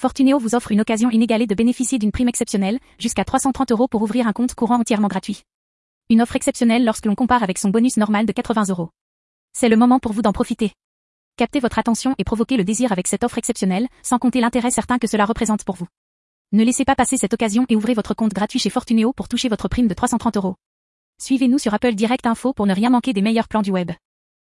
Fortuneo vous offre une occasion inégalée de bénéficier d'une prime exceptionnelle, jusqu'à 330 euros pour ouvrir un compte courant entièrement gratuit. Une offre exceptionnelle lorsque l'on compare avec son bonus normal de 80 euros. C'est le moment pour vous d'en profiter. Captez votre attention et provoquez le désir avec cette offre exceptionnelle, sans compter l'intérêt certain que cela représente pour vous. Ne laissez pas passer cette occasion et ouvrez votre compte gratuit chez Fortuneo pour toucher votre prime de 330 euros. Suivez-nous sur Apple Direct Info pour ne rien manquer des meilleurs plans du web.